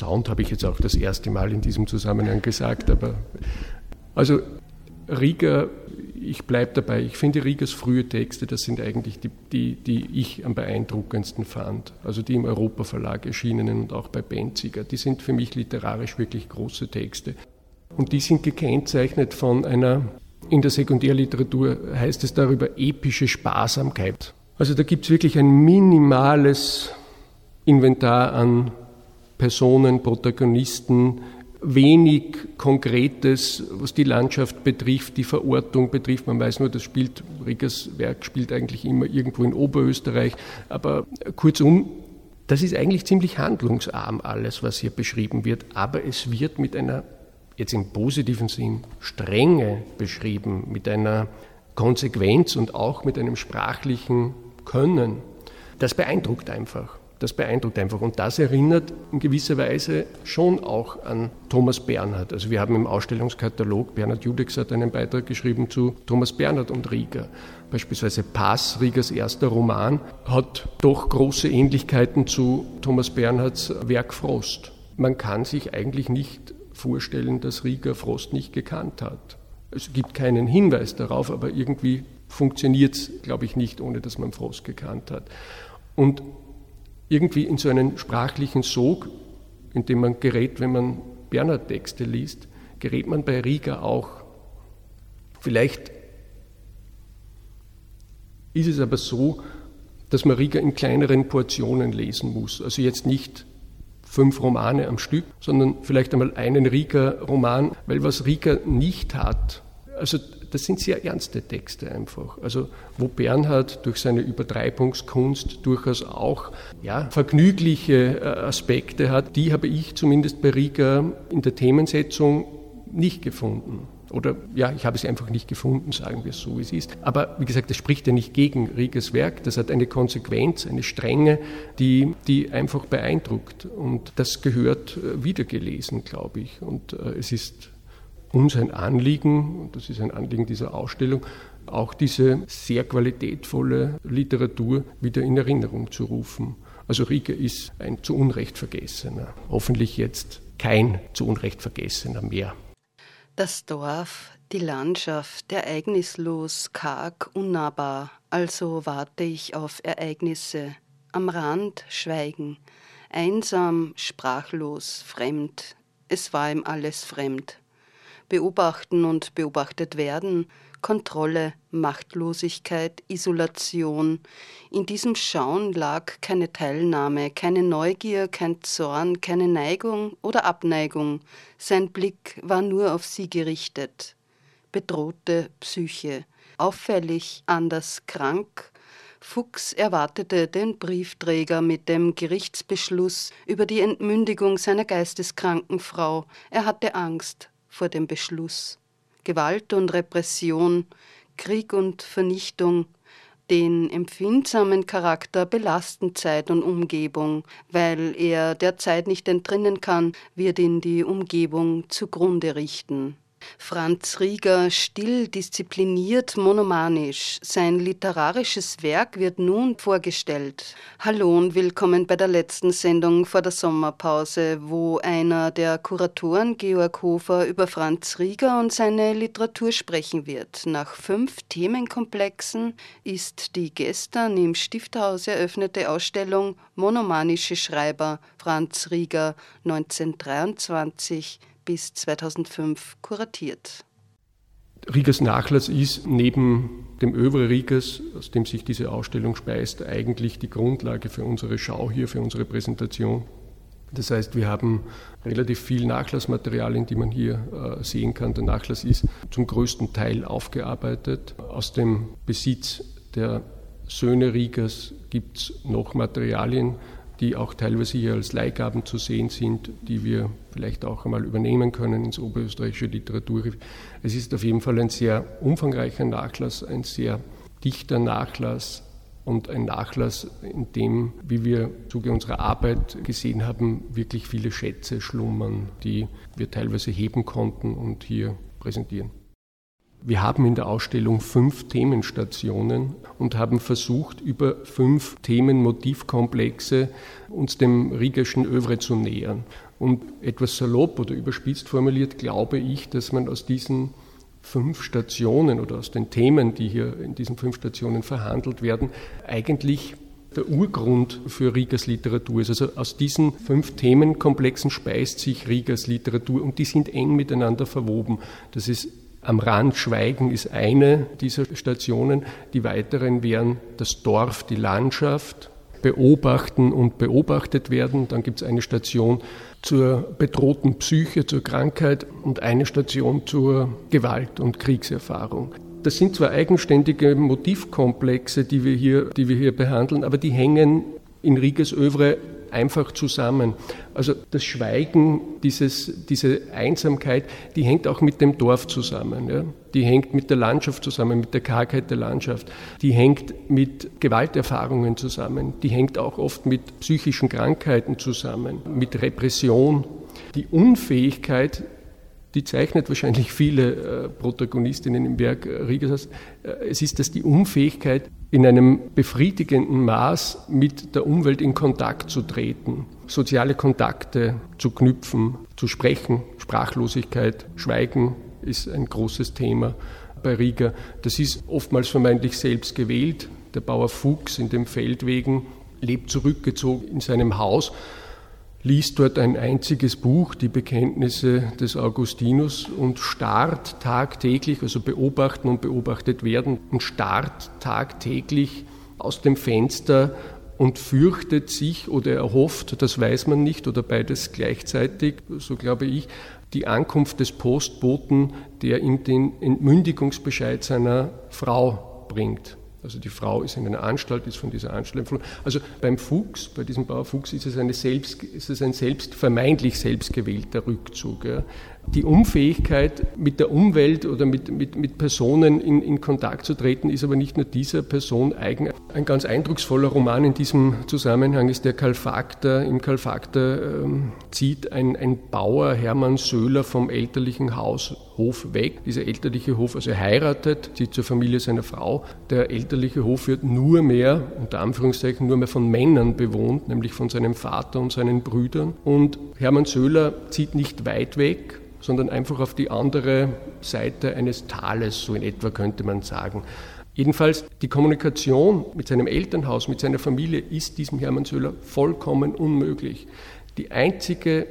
Sound habe ich jetzt auch das erste Mal in diesem Zusammenhang gesagt, aber also Rieger ich bleibe dabei, ich finde Riegers frühe Texte, das sind eigentlich die, die, die ich am beeindruckendsten fand. Also die im Europa Verlag erschienenen und auch bei Benziger. Die sind für mich literarisch wirklich große Texte. Und die sind gekennzeichnet von einer, in der Sekundärliteratur heißt es darüber, epische Sparsamkeit. Also da gibt es wirklich ein minimales Inventar an Personen, Protagonisten, wenig Konkretes, was die Landschaft betrifft, die Verortung betrifft. Man weiß nur, das spielt, Riggers Werk spielt eigentlich immer irgendwo in Oberösterreich. Aber kurzum, das ist eigentlich ziemlich handlungsarm alles, was hier beschrieben wird. Aber es wird mit einer, jetzt im positiven Sinn, Strenge beschrieben, mit einer Konsequenz und auch mit einem sprachlichen Können. Das beeindruckt einfach das beeindruckt einfach. Und das erinnert in gewisser Weise schon auch an Thomas Bernhard. Also wir haben im Ausstellungskatalog, Bernhard Judex hat einen Beitrag geschrieben zu Thomas Bernhard und Rieger. Beispielsweise Pass, Riegers erster Roman, hat doch große Ähnlichkeiten zu Thomas Bernhards Werk Frost. Man kann sich eigentlich nicht vorstellen, dass Rieger Frost nicht gekannt hat. Es gibt keinen Hinweis darauf, aber irgendwie funktioniert es, glaube ich, nicht, ohne dass man Frost gekannt hat. Und irgendwie in so einen sprachlichen Sog, in dem man gerät, wenn man Bernhard-Texte liest, gerät man bei Rieger auch. Vielleicht ist es aber so, dass man Rieger in kleineren Portionen lesen muss. Also jetzt nicht fünf Romane am Stück, sondern vielleicht einmal einen Rieger-Roman, weil was Rieger nicht hat, also das sind sehr ernste Texte einfach. Also wo Bernhard durch seine Übertreibungskunst durchaus auch ja, vergnügliche äh, Aspekte hat, die habe ich zumindest bei Rieger in der Themensetzung nicht gefunden. Oder ja, ich habe sie einfach nicht gefunden, sagen wir es so, wie es ist. Aber wie gesagt, das spricht ja nicht gegen Riegers Werk. Das hat eine Konsequenz, eine Strenge, die, die einfach beeindruckt. Und das gehört äh, wiedergelesen, glaube ich. Und äh, es ist uns ein Anliegen, und das ist ein Anliegen dieser Ausstellung, auch diese sehr qualitätvolle Literatur wieder in Erinnerung zu rufen. Also Rieger ist ein zu Unrecht Vergessener, hoffentlich jetzt kein zu Unrecht Vergessener mehr. Das Dorf, die Landschaft, ereignislos, karg, unnahbar, also warte ich auf Ereignisse, am Rand schweigen, einsam, sprachlos, fremd, es war ihm alles fremd beobachten und beobachtet werden, Kontrolle, Machtlosigkeit, Isolation. In diesem Schauen lag keine Teilnahme, keine Neugier, kein Zorn, keine Neigung oder Abneigung. Sein Blick war nur auf sie gerichtet. Bedrohte Psyche, auffällig, anders krank, Fuchs erwartete den Briefträger mit dem Gerichtsbeschluss über die Entmündigung seiner geisteskranken Frau. Er hatte Angst, vor dem Beschluss. Gewalt und Repression, Krieg und Vernichtung, den empfindsamen Charakter belasten Zeit und Umgebung, weil er der Zeit nicht entrinnen kann, wird ihn die Umgebung zugrunde richten. Franz Rieger still, diszipliniert, monomanisch. Sein literarisches Werk wird nun vorgestellt. Hallo und willkommen bei der letzten Sendung vor der Sommerpause, wo einer der Kuratoren, Georg Hofer, über Franz Rieger und seine Literatur sprechen wird. Nach fünf Themenkomplexen ist die gestern im Stifthaus eröffnete Ausstellung Monomanische Schreiber Franz Rieger 1923 bis 2005 kuratiert. Riegers Nachlass ist neben dem Övre Riegers, aus dem sich diese Ausstellung speist, eigentlich die Grundlage für unsere Schau hier, für unsere Präsentation. Das heißt, wir haben relativ viel Nachlassmaterialien, die man hier äh, sehen kann. Der Nachlass ist zum größten Teil aufgearbeitet aus dem Besitz der Söhne Riegers gibt es noch Materialien, die auch teilweise hier als Leihgaben zu sehen sind, die wir vielleicht auch einmal übernehmen können ins oberösterreichische Literaturarchiv. Es ist auf jeden Fall ein sehr umfangreicher Nachlass, ein sehr dichter Nachlass und ein Nachlass, in dem, wie wir im Zuge unserer Arbeit gesehen haben, wirklich viele Schätze schlummern, die wir teilweise heben konnten und hier präsentieren. Wir haben in der Ausstellung fünf Themenstationen und haben versucht, über fünf Themenmotivkomplexe uns dem Riegerschen Övre zu nähern. Und etwas salopp oder überspitzt formuliert glaube ich, dass man aus diesen fünf Stationen oder aus den Themen, die hier in diesen fünf Stationen verhandelt werden, eigentlich der Urgrund für Riegers Literatur ist. Also aus diesen fünf Themenkomplexen speist sich Riegers Literatur und die sind eng miteinander verwoben. Das ist am Rand Schweigen ist eine dieser Stationen. Die weiteren wären das Dorf, die Landschaft, beobachten und beobachtet werden. Dann gibt es eine Station zur bedrohten Psyche, zur Krankheit und eine Station zur Gewalt- und Kriegserfahrung. Das sind zwar eigenständige Motivkomplexe, die wir hier, die wir hier behandeln, aber die hängen in Riegers Övre einfach zusammen. Also das Schweigen, dieses, diese Einsamkeit, die hängt auch mit dem Dorf zusammen. Ja? Die hängt mit der Landschaft zusammen, mit der Kargheit der Landschaft. Die hängt mit Gewalterfahrungen zusammen. Die hängt auch oft mit psychischen Krankheiten zusammen, mit Repression. Die Unfähigkeit, die zeichnet wahrscheinlich viele äh, Protagonistinnen im Werk Riegers. Äh, es ist, dass die Unfähigkeit, in einem befriedigenden Maß mit der Umwelt in Kontakt zu treten, soziale Kontakte zu knüpfen, zu sprechen. Sprachlosigkeit, Schweigen ist ein großes Thema bei Rieger. Das ist oftmals vermeintlich selbst gewählt. Der Bauer Fuchs in dem Feldwegen lebt zurückgezogen in seinem Haus liest dort ein einziges Buch, die Bekenntnisse des Augustinus, und starrt tagtäglich, also beobachten und beobachtet werden, und starrt tagtäglich aus dem Fenster und fürchtet sich oder erhofft, das weiß man nicht, oder beides gleichzeitig, so glaube ich, die Ankunft des Postboten, der ihm den Entmündigungsbescheid seiner Frau bringt. Also die Frau ist in einer Anstalt, ist von dieser Anstalt empfohlen. Also beim Fuchs, bei diesem Bauer Fuchs ist es, eine selbst, ist es ein selbst, vermeintlich selbstgewählter Rückzug. Ja die Unfähigkeit, mit der Umwelt oder mit, mit, mit Personen in, in Kontakt zu treten, ist aber nicht nur dieser Person eigen. Ein ganz eindrucksvoller Roman in diesem Zusammenhang ist der Kalfakter. Im Kalfakter ähm, zieht ein, ein Bauer, Hermann Söhler, vom elterlichen Haus Hof weg. Dieser elterliche Hof, also er heiratet, zieht zur Familie seiner Frau. Der elterliche Hof wird nur mehr, unter Anführungszeichen, nur mehr von Männern bewohnt, nämlich von seinem Vater und seinen Brüdern. Und Hermann Söhler zieht nicht weit weg, sondern einfach auf die andere Seite eines Tales, so in etwa könnte man sagen. Jedenfalls die Kommunikation mit seinem Elternhaus, mit seiner Familie ist diesem Hermann Söhler vollkommen unmöglich. Die einzige,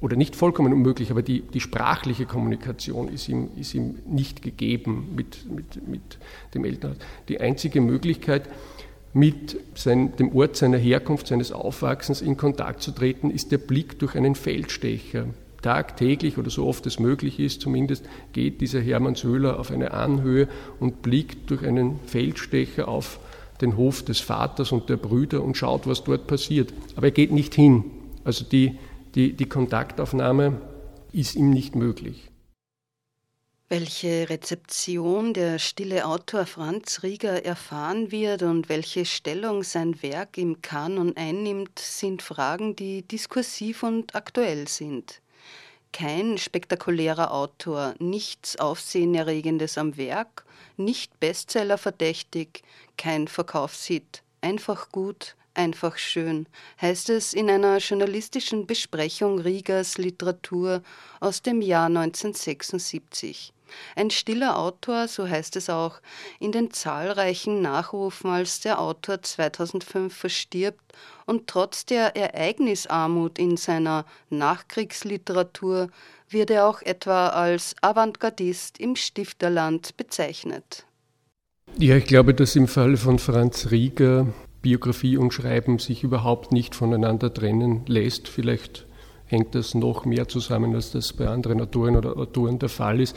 oder nicht vollkommen unmöglich, aber die, die sprachliche Kommunikation ist ihm, ist ihm nicht gegeben mit, mit, mit dem Elternhaus. Die einzige Möglichkeit, mit sein, dem Ort seiner Herkunft, seines Aufwachsens in Kontakt zu treten, ist der Blick durch einen Feldstecher, tagtäglich oder so oft es möglich ist, zumindest geht dieser Hermann Söhler auf eine Anhöhe und blickt durch einen Feldstecher auf den Hof des Vaters und der Brüder und schaut, was dort passiert. Aber er geht nicht hin. Also die, die, die Kontaktaufnahme ist ihm nicht möglich. Welche Rezeption der stille Autor Franz Rieger erfahren wird und welche Stellung sein Werk im Kanon einnimmt, sind Fragen, die diskursiv und aktuell sind kein spektakulärer Autor, nichts Aufsehenerregendes am Werk, nicht Bestseller verdächtig, kein Verkaufshit, einfach gut, einfach schön, heißt es in einer journalistischen Besprechung Riegers Literatur aus dem Jahr 1976. Ein stiller Autor, so heißt es auch, in den zahlreichen Nachrufen, als der Autor 2005 verstirbt und trotz der Ereignisarmut in seiner Nachkriegsliteratur wird er auch etwa als Avantgardist im Stifterland bezeichnet. Ja, ich glaube, dass im Falle von Franz Rieger Biografie und Schreiben sich überhaupt nicht voneinander trennen lässt. Vielleicht hängt das noch mehr zusammen, als das bei anderen Autoren oder Autoren der Fall ist.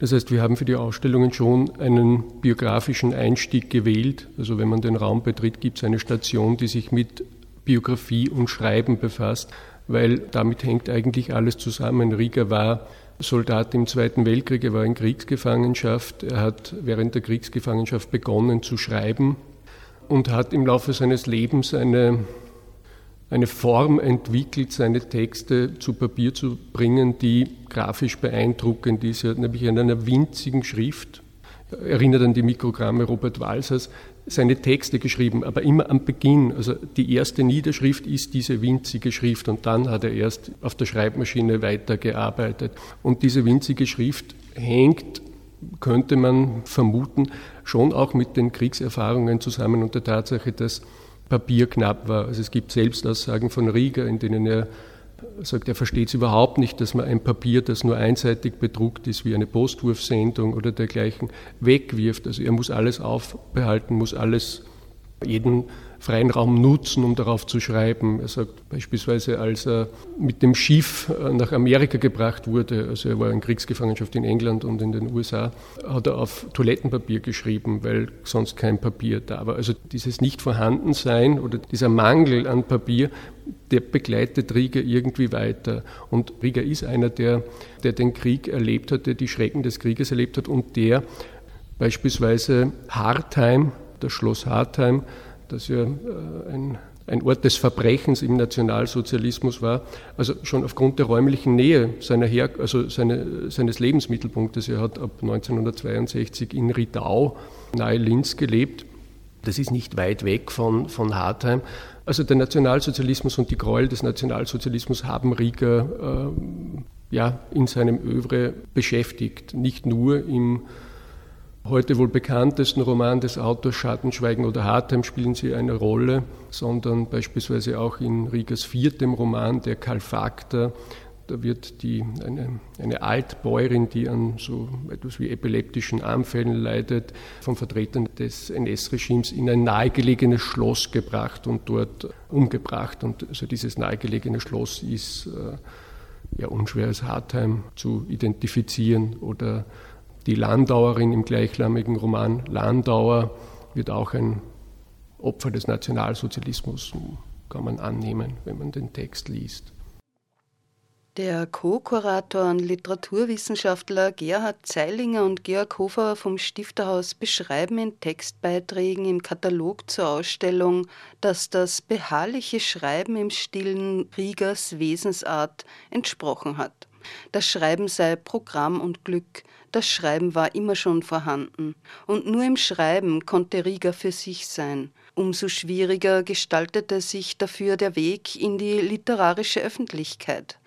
Das heißt, wir haben für die Ausstellungen schon einen biografischen Einstieg gewählt. Also wenn man den Raum betritt, gibt es eine Station, die sich mit Biografie und Schreiben befasst, weil damit hängt eigentlich alles zusammen. Rieger war Soldat im Zweiten Weltkrieg, er war in Kriegsgefangenschaft, er hat während der Kriegsgefangenschaft begonnen zu schreiben und hat im Laufe seines Lebens eine, eine Form entwickelt, seine Texte zu Papier zu bringen, die grafisch beeindruckend ist. Er hat nämlich in einer winzigen Schrift, erinnert an die Mikrogramme Robert Walsers, seine Texte geschrieben, aber immer am Beginn. Also die erste Niederschrift ist diese winzige Schrift und dann hat er erst auf der Schreibmaschine weitergearbeitet. Und diese winzige Schrift hängt, könnte man vermuten, schon auch mit den Kriegserfahrungen zusammen und der Tatsache, dass Papier knapp war. Also es gibt Selbstaussagen von Rieger, in denen er sagt, er versteht es überhaupt nicht, dass man ein Papier, das nur einseitig bedruckt ist, wie eine Postwurfsendung oder dergleichen, wegwirft. Also er muss alles aufbehalten, muss alles, jeden freien Raum nutzen, um darauf zu schreiben. Er sagt beispielsweise, als er mit dem Schiff äh, nach Amerika gebracht wurde, also er war in Kriegsgefangenschaft in England und in den USA, hat er auf Toilettenpapier geschrieben, weil sonst kein Papier da war. Also dieses Nicht-Vorhandensein oder dieser Mangel an Papier, der begleitet Rieger irgendwie weiter. Und Rieger ist einer, der, der den Krieg erlebt hat, der die Schrecken des Krieges erlebt hat und der beispielsweise Hartheim, das Schloss Hartheim, das ja äh, ein, ein Ort des Verbrechens im Nationalsozialismus war, also schon aufgrund der räumlichen Nähe seiner Her also seine, seines Lebensmittelpunktes. Er hat ab 1962 in Ridau nahe Linz gelebt. Das ist nicht weit weg von, von Hartheim. Also der Nationalsozialismus und die Gräuel des Nationalsozialismus haben Rieger äh, ja, in seinem Övre beschäftigt. Nicht nur im heute wohl bekanntesten Roman des Autors Schattenschweigen oder Hartheim spielen sie eine Rolle, sondern beispielsweise auch in Riegers viertem Roman, der Kalfakter, da wird die, eine, eine Altbäuerin, die an so etwas wie epileptischen Anfällen leidet, von Vertretern des NS-Regimes in ein nahegelegenes Schloss gebracht und dort umgebracht. Und also dieses nahegelegene Schloss ist äh, ja unschwer als Hartheim zu identifizieren oder die Landauerin im gleichnamigen Roman Landauer wird auch ein Opfer des Nationalsozialismus, kann man annehmen, wenn man den Text liest. Der Co-Kurator und Literaturwissenschaftler Gerhard Zeilinger und Georg Hofer vom Stifterhaus beschreiben in Textbeiträgen im Katalog zur Ausstellung, dass das beharrliche Schreiben im stillen Riegers Wesensart entsprochen hat. Das Schreiben sei Programm und Glück, das Schreiben war immer schon vorhanden, und nur im Schreiben konnte Rieger für sich sein. Umso schwieriger gestaltete sich dafür der Weg in die literarische Öffentlichkeit.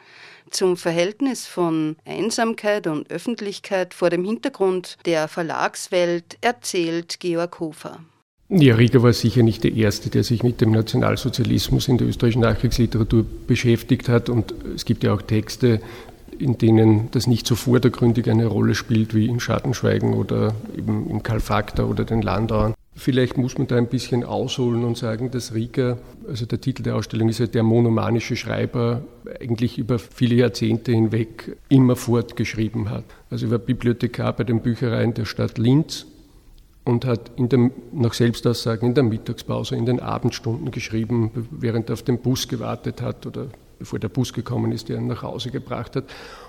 Zum Verhältnis von Einsamkeit und Öffentlichkeit vor dem Hintergrund der Verlagswelt erzählt Georg Hofer. Ja, Rieger war sicher nicht der Erste, der sich mit dem Nationalsozialismus in der österreichischen Nachkriegsliteratur beschäftigt hat. Und es gibt ja auch Texte in denen das nicht so vordergründig eine Rolle spielt wie in Schattenschweigen oder eben im Karl Faktor oder den Landauern. Vielleicht muss man da ein bisschen ausholen und sagen, dass Rieger, also der Titel der Ausstellung ist ja der monomanische Schreiber, eigentlich über viele Jahrzehnte hinweg immer fortgeschrieben hat. Also er war Bibliothekar bei den Büchereien der Stadt Linz und hat in dem, nach Selbstaussagen in der Mittagspause, in den Abendstunden geschrieben, während er auf den Bus gewartet hat oder bevor der Bus gekommen ist, der ihn nach Hause gebracht hat.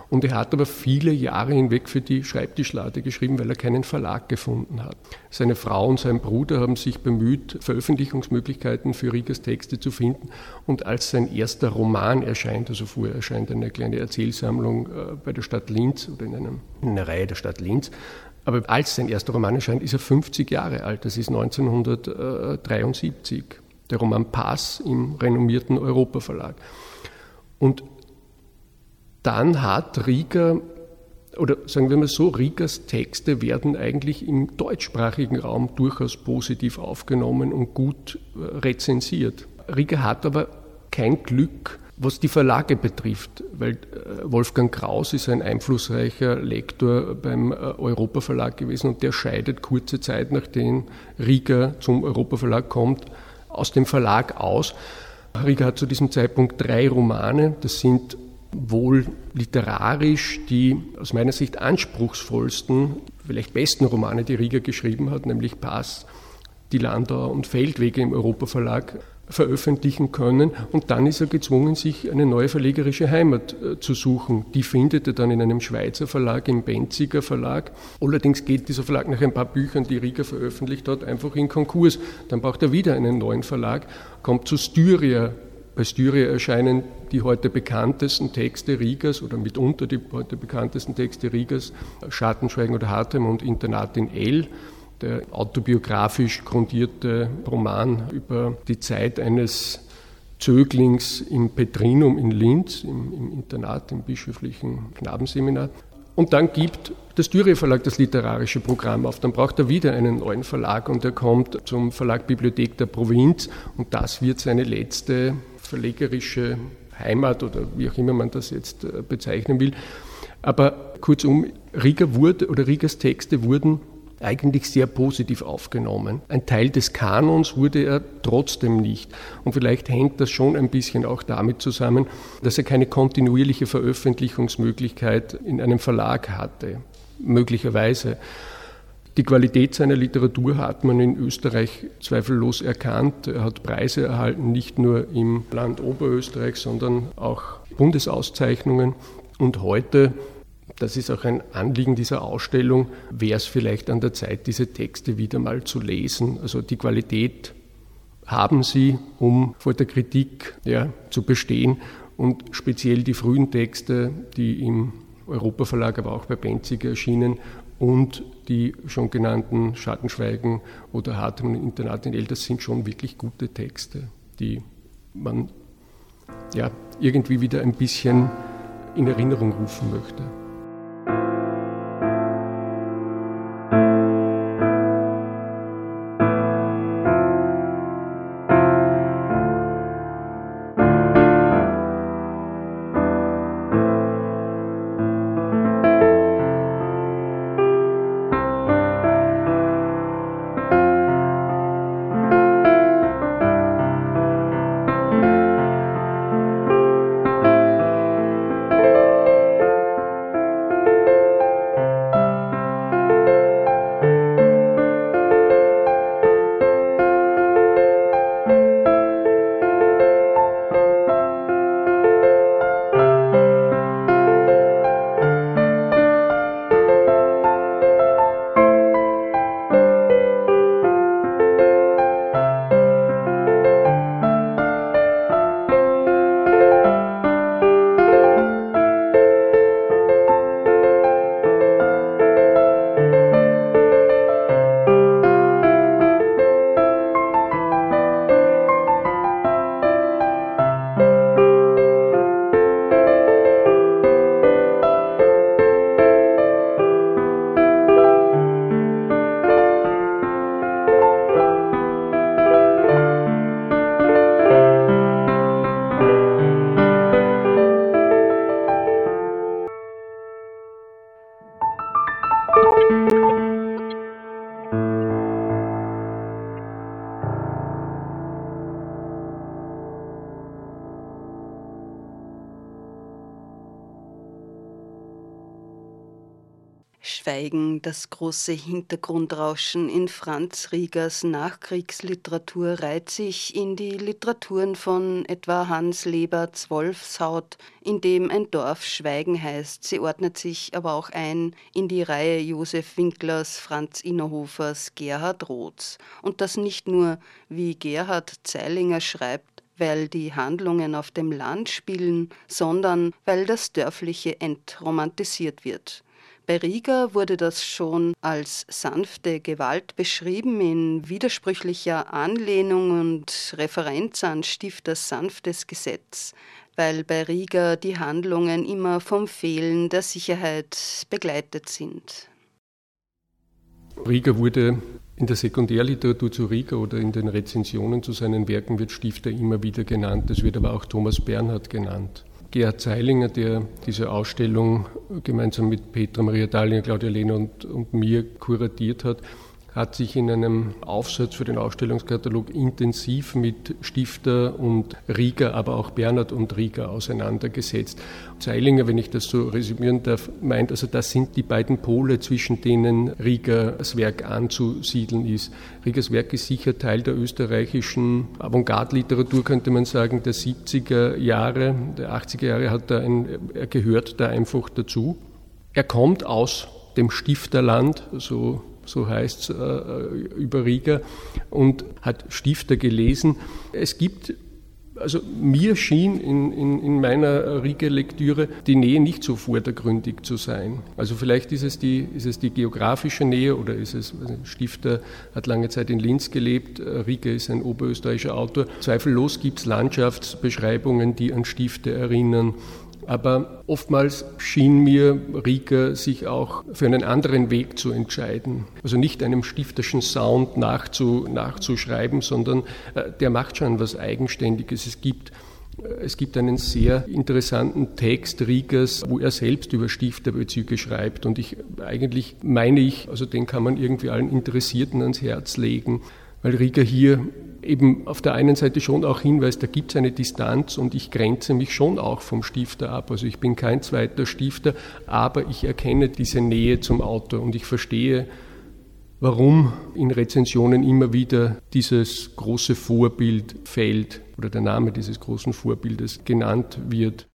Und er hat aber viele Jahre hinweg für die Schreibtischlade geschrieben, weil er keinen Verlag gefunden hat. Seine Frau und sein Bruder haben sich bemüht, Veröffentlichungsmöglichkeiten für Riegers Texte zu finden. Und als sein erster Roman erscheint, also vorher erscheint eine kleine Erzählsammlung äh, bei der Stadt Linz oder in, einem, in einer Reihe der Stadt Linz, aber als sein erster Roman erscheint, ist er 50 Jahre alt. Das ist 1973. Der Roman Pass im renommierten Europa Verlag. Und dann hat Rieger, oder sagen wir mal so, Riegers Texte werden eigentlich im deutschsprachigen Raum durchaus positiv aufgenommen und gut äh, rezensiert. Rieger hat aber kein Glück, was die Verlage betrifft, weil äh, Wolfgang Kraus ist ein einflussreicher Lektor beim äh, Europa Verlag gewesen und der scheidet kurze Zeit, nachdem Rieger zum Europa Verlag kommt, aus dem Verlag aus Rieger hat zu diesem Zeitpunkt drei Romane. Das sind wohl literarisch die aus meiner Sicht anspruchsvollsten, vielleicht besten Romane, die Rieger geschrieben hat, nämlich Pass, die Landau und Feldwege im Europaverlag veröffentlichen können. Und dann ist er gezwungen, sich eine neue verlegerische Heimat äh, zu suchen. Die findet er dann in einem Schweizer Verlag, im Benziger Verlag. Allerdings geht dieser Verlag nach ein paar Büchern, die Rieger veröffentlicht hat, einfach in Konkurs. Dann braucht er wieder einen neuen Verlag, kommt zu Styria. Bei Styria erscheinen die heute bekanntesten Texte Riegers oder mitunter die heute bekanntesten Texte Riegers, Schattenschweigen oder Hartem und Internat in L der autobiografisch grundierte Roman über die Zeit eines Zöglings im Petrinum in Linz, im, im Internat, im bischöflichen Knabenseminar. Und dann gibt das Dürer Verlag das literarische Programm auf. Dann braucht er wieder einen neuen Verlag und er kommt zum Verlag Bibliothek der Provinz und das wird seine letzte verlegerische Heimat oder wie auch immer man das jetzt äh, bezeichnen will. Aber kurzum, Rieger wurde oder Riegers Texte wurden eigentlich sehr positiv aufgenommen. Ein Teil des Kanons wurde er trotzdem nicht. Und vielleicht hängt das schon ein bisschen auch damit zusammen, dass er keine kontinuierliche Veröffentlichungsmöglichkeit in einem Verlag hatte. Möglicherweise. Die Qualität seiner Literatur hat man in Österreich zweifellos erkannt. Er hat Preise erhalten, nicht nur im Land Oberösterreich, sondern auch Bundesauszeichnungen. Und heute das ist auch ein Anliegen dieser Ausstellung, wäre es vielleicht an der Zeit, diese Texte wieder mal zu lesen. Also die Qualität haben sie, um vor der Kritik ja, zu bestehen. Und speziell die frühen Texte, die im Europaverlag, aber auch bei Benziger erschienen und die schon genannten Schattenschweigen oder Hartmann Internat in El, das sind schon wirklich gute Texte, die man ja, irgendwie wieder ein bisschen in Erinnerung rufen möchte. Das große Hintergrundrauschen in Franz Riegers Nachkriegsliteratur reiht sich in die Literaturen von etwa Hans Leberts Wolfshaut, in dem ein Dorf Schweigen heißt. Sie ordnet sich aber auch ein in die Reihe Josef Winklers, Franz Innerhofers, Gerhard Roths. Und das nicht nur, wie Gerhard Zeilinger schreibt, weil die Handlungen auf dem Land spielen, sondern weil das Dörfliche entromantisiert wird. Bei Rieger wurde das schon als sanfte Gewalt beschrieben in widersprüchlicher Anlehnung und Referenz an Stifters sanftes Gesetz, weil bei Rieger die Handlungen immer vom Fehlen der Sicherheit begleitet sind. Rieger wurde in der Sekundärliteratur zu Rieger oder in den Rezensionen zu seinen Werken wird Stifter immer wieder genannt. Es wird aber auch Thomas Bernhard genannt. Gerhard Zeilinger, der diese Ausstellung gemeinsam mit Petra Maria Dahlinger, Claudia Lehner und, und mir kuratiert hat, hat sich in einem Aufsatz für den Ausstellungskatalog intensiv mit Stifter und Rieger, aber auch Bernhard und Rieger auseinandergesetzt. Zeilinger, wenn ich das so resümieren darf, meint, also das sind die beiden Pole, zwischen denen Riegers Werk anzusiedeln ist. Riegers Werk ist sicher Teil der österreichischen Avantgarde-Literatur, könnte man sagen, der 70er Jahre, der 80er Jahre hat er, ein, er gehört da einfach dazu. Er kommt aus dem Stifterland, so so heißt es äh, über Riga, und hat Stifter gelesen. Es gibt also mir schien in, in, in meiner Riga-Lektüre die Nähe nicht so vordergründig zu sein. Also vielleicht ist es die, ist es die geografische Nähe oder ist es, Stifter hat lange Zeit in Linz gelebt, Riga ist ein oberösterreichischer Autor. Zweifellos gibt es Landschaftsbeschreibungen, die an Stifte erinnern. Aber oftmals schien mir Rieger sich auch für einen anderen Weg zu entscheiden. Also nicht einem stifterschen Sound nachzu, nachzuschreiben, sondern äh, der macht schon was Eigenständiges. Es gibt äh, es gibt einen sehr interessanten Text Riegers, wo er selbst über Stifterbezüge schreibt. Und ich eigentlich meine ich, also den kann man irgendwie allen Interessierten ans Herz legen, weil Rieger hier eben auf der einen Seite schon auch hinweist, da gibt es eine Distanz und ich grenze mich schon auch vom Stifter ab. Also ich bin kein zweiter Stifter, aber ich erkenne diese Nähe zum Autor und ich verstehe, warum in Rezensionen immer wieder dieses große Vorbild fällt oder der Name dieses großen Vorbildes genannt wird.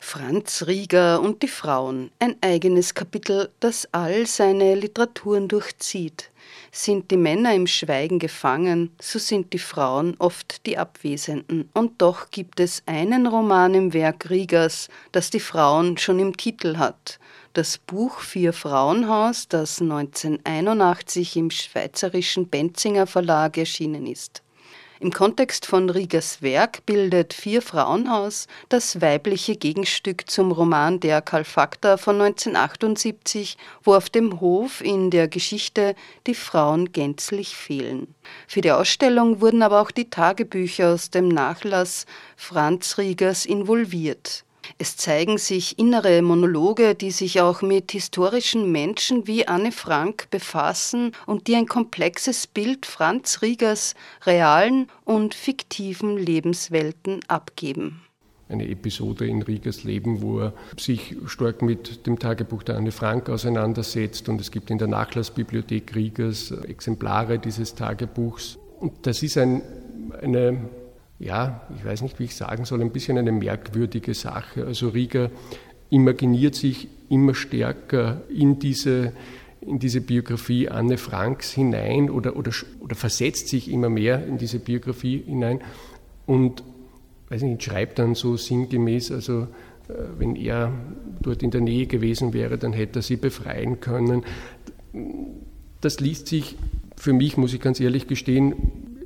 Franz Rieger und die Frauen, ein eigenes Kapitel, das all seine Literaturen durchzieht. Sind die Männer im Schweigen gefangen, so sind die Frauen oft die Abwesenden. Und doch gibt es einen Roman im Werk Riegers, das die Frauen schon im Titel hat. Das Buch Vier Frauenhaus, das 1981 im schweizerischen Benzinger Verlag erschienen ist. Im Kontext von Riegers Werk bildet Vier Frauenhaus das weibliche Gegenstück zum Roman Der Kalfakta von 1978, wo auf dem Hof in der Geschichte die Frauen gänzlich fehlen. Für die Ausstellung wurden aber auch die Tagebücher aus dem Nachlass Franz Riegers involviert. Es zeigen sich innere Monologe, die sich auch mit historischen Menschen wie Anne Frank befassen und die ein komplexes Bild Franz Riegers realen und fiktiven Lebenswelten abgeben eine Episode in Riegers Leben, wo er sich stark mit dem Tagebuch der Anne Frank auseinandersetzt. Und es gibt in der Nachlassbibliothek Riegers Exemplare dieses Tagebuchs. Und das ist ein, eine ja, ich weiß nicht, wie ich sagen soll, ein bisschen eine merkwürdige Sache. Also Rieger imaginiert sich immer stärker in diese, in diese Biografie Anne Franks hinein oder, oder, oder versetzt sich immer mehr in diese Biografie hinein und weiß nicht, schreibt dann so sinngemäß, also äh, wenn er dort in der Nähe gewesen wäre, dann hätte er sie befreien können. Das liest sich für mich, muss ich ganz ehrlich gestehen,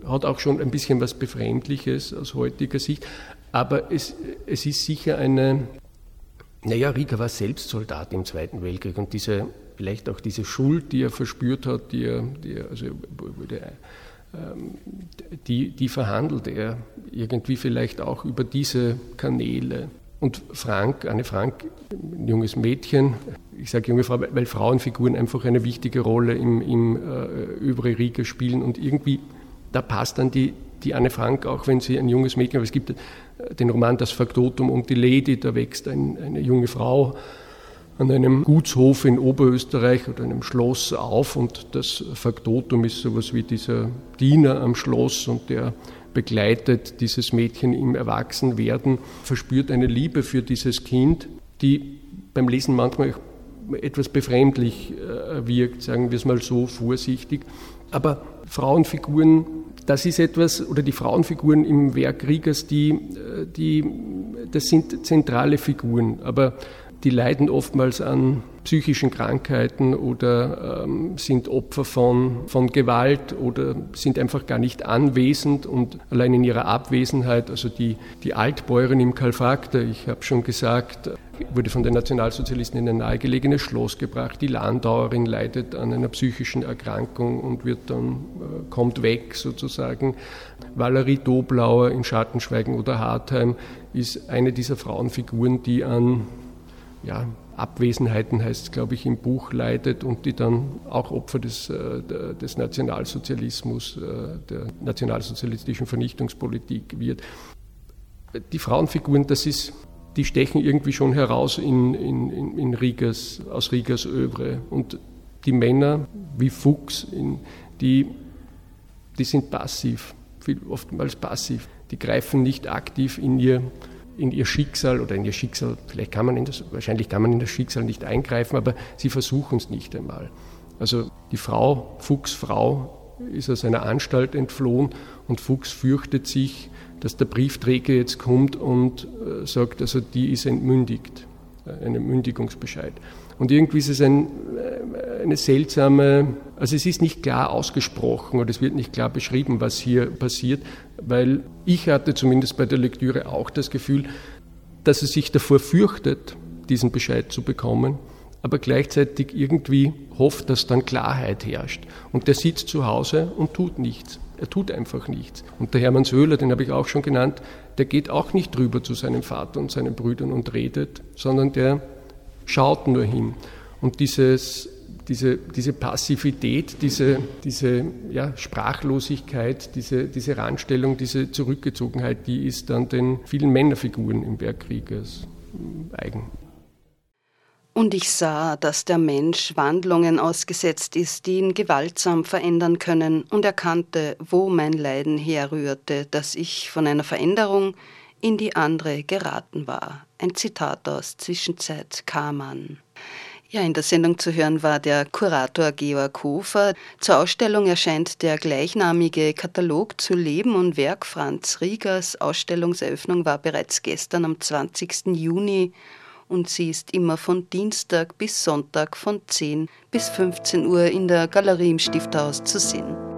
hat auch schon ein bisschen was Befremdliches aus heutiger Sicht, aber es, es ist sicher eine, naja, Rieger war selbst Soldat im Zweiten Weltkrieg und diese, vielleicht auch diese Schuld, die er verspürt hat, die er, die er also, der, ähm, die, die verhandelt er irgendwie vielleicht auch über diese Kanäle. Und Frank, Anne Frank, ein junges Mädchen, ich sage junge Frau, weil Frauenfiguren einfach eine wichtige Rolle im, im äh, Övre spielen und irgendwie da passt dann die, die Anne Frank, auch wenn sie ein junges Mädchen, aber es gibt äh, den Roman Das Faktotum und die Lady, da wächst ein, eine junge Frau an einem Gutshof in Oberösterreich oder einem Schloss auf und das Faktotum ist sowas wie dieser Diener am Schloss und der begleitet dieses Mädchen im Erwachsenwerden, verspürt eine Liebe für dieses Kind, die beim Lesen manchmal etwas befremdlich äh, wirkt, sagen wir es mal so vorsichtig. Aber Frauenfiguren, das ist etwas, oder die Frauenfiguren im Werk Riegers, die, äh, die, das sind zentrale Figuren, aber die leiden oftmals an psychischen Krankheiten oder ähm, sind Opfer von, von Gewalt oder sind einfach gar nicht anwesend und allein in ihrer Abwesenheit, also die, die Altbäuerin im Kalfakter, ich habe schon gesagt, wurde von den Nationalsozialisten in ein nahegelegenes Schloss gebracht. Die Landauerin leidet an einer psychischen Erkrankung und wird dann, äh, kommt weg sozusagen. Valerie Doblauer in Schattenschweigen oder Hartheim ist eine dieser Frauenfiguren, die an ja, Abwesenheiten heißt es, glaube ich, im Buch leidet und die dann auch Opfer des, äh, des Nationalsozialismus, äh, der nationalsozialistischen Vernichtungspolitik wird. Die Frauenfiguren, das ist, die stechen irgendwie schon heraus in, in, in Rigas, aus Rigas Övre. Und die Männer wie Fuchs, in, die, die sind passiv, viel, oftmals passiv. Die greifen nicht aktiv in ihr in ihr Schicksal oder in ihr Schicksal, vielleicht kann man in das, wahrscheinlich kann man in das Schicksal nicht eingreifen, aber sie versuchen es nicht einmal. Also die Frau, Fuchs Frau, ist aus einer Anstalt entflohen und Fuchs fürchtet sich, dass der Briefträger jetzt kommt und äh, sagt, also die ist entmündigt, äh, einen Mündigungsbescheid. Und irgendwie ist es ein, äh, eine seltsame, also es ist nicht klar ausgesprochen oder es wird nicht klar beschrieben, was hier passiert, weil ich hatte zumindest bei der Lektüre auch das Gefühl, dass er sich davor fürchtet, diesen Bescheid zu bekommen, aber gleichzeitig irgendwie hofft, dass dann Klarheit herrscht. Und der sitzt zu Hause und tut nichts. Er tut einfach nichts. Und der Hermann Söhler, den habe ich auch schon genannt, der geht auch nicht drüber zu seinem Vater und seinen Brüdern und redet, sondern der schaut nur hin. Und dieses, diese, diese Passivität, diese, diese ja, Sprachlosigkeit, diese, diese Randstellung, diese Zurückgezogenheit, die ist dann den vielen Männerfiguren im Werk Kriegers eigen. Und ich sah, dass der Mensch Wandlungen ausgesetzt ist, die ihn gewaltsam verändern können, und erkannte, wo mein Leiden herrührte, dass ich von einer Veränderung in die andere geraten war. Ein Zitat aus Zwischenzeit Kamann. Ja, in der Sendung zu hören war der Kurator Georg Hofer. Zur Ausstellung erscheint der gleichnamige Katalog zu Leben und Werk Franz Riegers. Ausstellungseröffnung war bereits gestern am 20. Juni und sie ist immer von Dienstag bis Sonntag von 10 bis 15 Uhr in der Galerie im Stifthaus zu sehen.